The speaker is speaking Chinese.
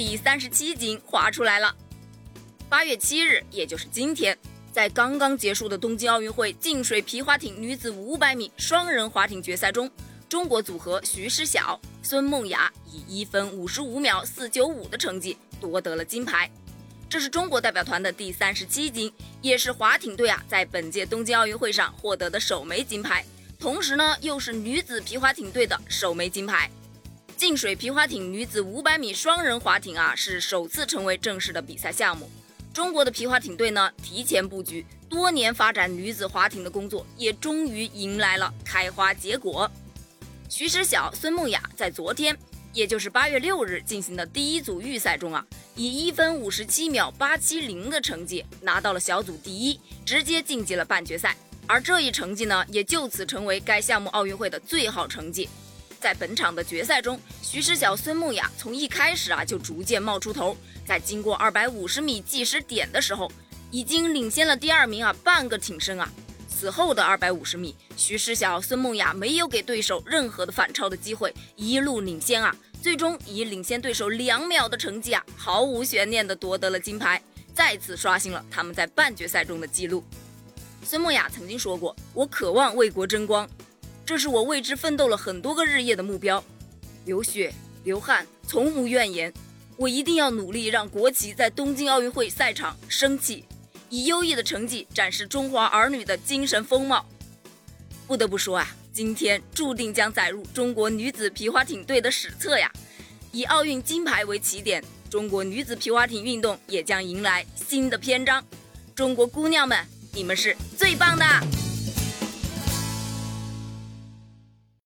第三十七金划出来了。八月七日，也就是今天，在刚刚结束的东京奥运会静水皮划艇女子五百米双人划艇决赛中，中国组合徐诗晓、孙梦雅以一分五十五秒四九五的成绩夺得了金牌。这是中国代表团的第三十七金，也是划艇队啊在本届东京奥运会上获得的首枚金牌，同时呢又是女子皮划艇队的首枚金牌。静水皮划艇女子五百米双人划艇啊是首次成为正式的比赛项目，中国的皮划艇队呢提前布局，多年发展女子划艇的工作也终于迎来了开花结果。徐诗晓、孙梦雅在昨天，也就是八月六日进行的第一组预赛中啊。以一分五十七秒八七零的成绩拿到了小组第一，直接晋级了半决赛。而这一成绩呢，也就此成为该项目奥运会的最好成绩。在本场的决赛中，徐诗晓、孙梦雅从一开始啊就逐渐冒出头，在经过二百五十米计时点的时候，已经领先了第二名啊半个挺身啊。此后的二百五十米，徐诗晓、孙梦雅没有给对手任何的反超的机会，一路领先啊。最终以领先对手两秒的成绩啊，毫无悬念的夺得了金牌，再次刷新了他们在半决赛中的记录。孙梦雅曾经说过：“我渴望为国争光，这是我为之奋斗了很多个日夜的目标，流血流汗，从无怨言。我一定要努力让国旗在东京奥运会赛场升起，以优异的成绩展示中华儿女的精神风貌。”不得不说啊。今天注定将载入中国女子皮划艇队的史册呀！以奥运金牌为起点，中国女子皮划艇运动也将迎来新的篇章。中国姑娘们，你们是最棒的！